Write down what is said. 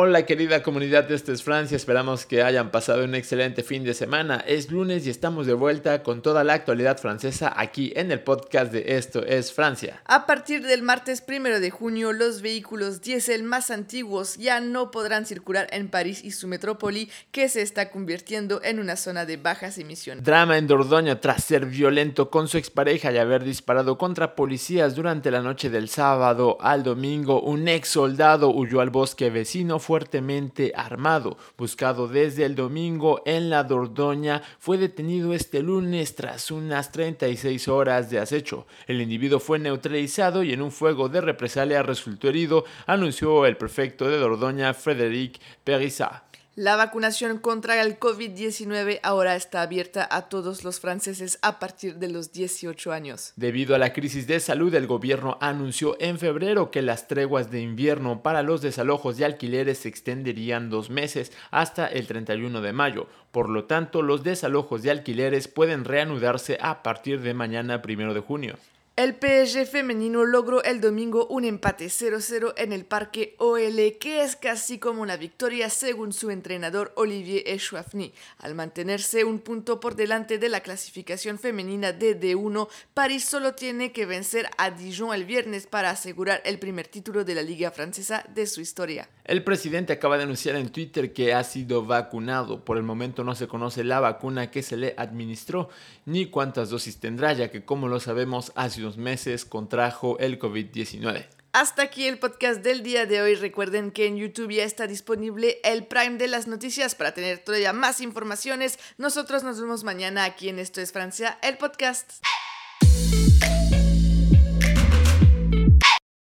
Hola querida comunidad de Este es Francia, esperamos que hayan pasado un excelente fin de semana. Es lunes y estamos de vuelta con toda la actualidad francesa aquí en el podcast de Esto es Francia. A partir del martes primero de junio, los vehículos diésel más antiguos ya no podrán circular en París y su metrópoli, que se está convirtiendo en una zona de bajas emisiones. Drama en Dordoña tras ser violento con su expareja y haber disparado contra policías durante la noche del sábado al domingo. Un ex soldado huyó al bosque vecino fuertemente armado, buscado desde el domingo en la Dordoña, fue detenido este lunes tras unas 36 horas de acecho. El individuo fue neutralizado y en un fuego de represalia resultó herido, anunció el prefecto de Dordoña, Frédéric Périssat. La vacunación contra el COVID-19 ahora está abierta a todos los franceses a partir de los 18 años. Debido a la crisis de salud, el gobierno anunció en febrero que las treguas de invierno para los desalojos de alquileres se extenderían dos meses hasta el 31 de mayo. Por lo tanto, los desalojos de alquileres pueden reanudarse a partir de mañana 1 de junio. El PSG femenino logró el domingo un empate 0-0 en el Parque OL, que es casi como una victoria según su entrenador Olivier Echouafny. Al mantenerse un punto por delante de la clasificación femenina de D1, París solo tiene que vencer a Dijon el viernes para asegurar el primer título de la Liga Francesa de su historia. El presidente acaba de anunciar en Twitter que ha sido vacunado. Por el momento no se conoce la vacuna que se le administró ni cuántas dosis tendrá, ya que como lo sabemos hace meses contrajo el COVID-19. Hasta aquí el podcast del día de hoy. Recuerden que en YouTube ya está disponible el Prime de las noticias para tener todavía más informaciones. Nosotros nos vemos mañana aquí en Esto es Francia, el podcast.